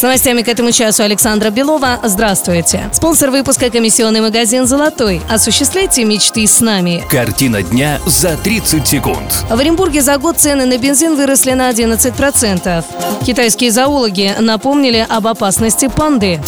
С новостями к этому часу Александра Белова. Здравствуйте. Спонсор выпуска комиссионный магазин «Золотой». Осуществляйте мечты с нами. Картина дня за 30 секунд. В Оренбурге за год цены на бензин выросли на 11%. Китайские зоологи напомнили об опасности панды.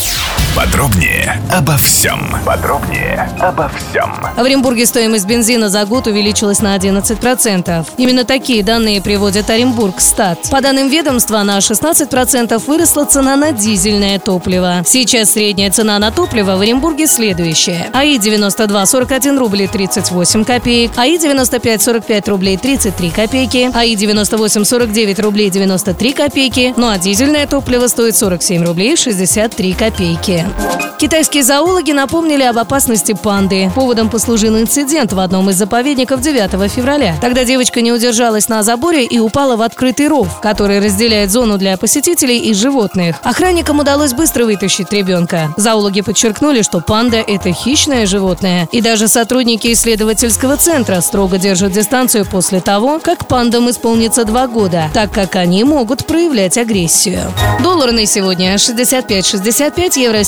Подробнее обо всем. Подробнее обо всем. В Оренбурге стоимость бензина за год увеличилась на 11%. Именно такие данные приводит Оренбург Стат. По данным ведомства, на 16% выросла цена на дизельное топливо. Сейчас средняя цена на топливо в Оренбурге следующая. АИ-92 – 41 рублей 38 копеек, АИ-95 – 45 рублей 33 копейки, АИ-98 – 49 рублей 93 копейки, ну а дизельное топливо стоит 47 рублей 63 копейки. Yeah. Китайские зоологи напомнили об опасности панды. Поводом послужил инцидент в одном из заповедников 9 февраля. Тогда девочка не удержалась на заборе и упала в открытый ров, который разделяет зону для посетителей и животных. Охранникам удалось быстро вытащить ребенка. Зоологи подчеркнули, что панда – это хищное животное. И даже сотрудники исследовательского центра строго держат дистанцию после того, как пандам исполнится два года, так как они могут проявлять агрессию. Доллар на сегодня 65,65, евро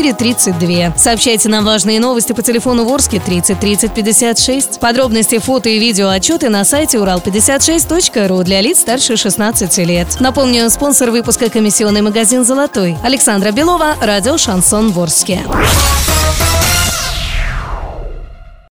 74,32. Сообщайте нам важные новости по телефону Ворске 30 30 56. Подробности, фото и видео отчеты на сайте урал56.ру для лиц старше 16 лет. Напомню, спонсор выпуска комиссионный магазин «Золотой». Александра Белова, радио «Шансон Ворске».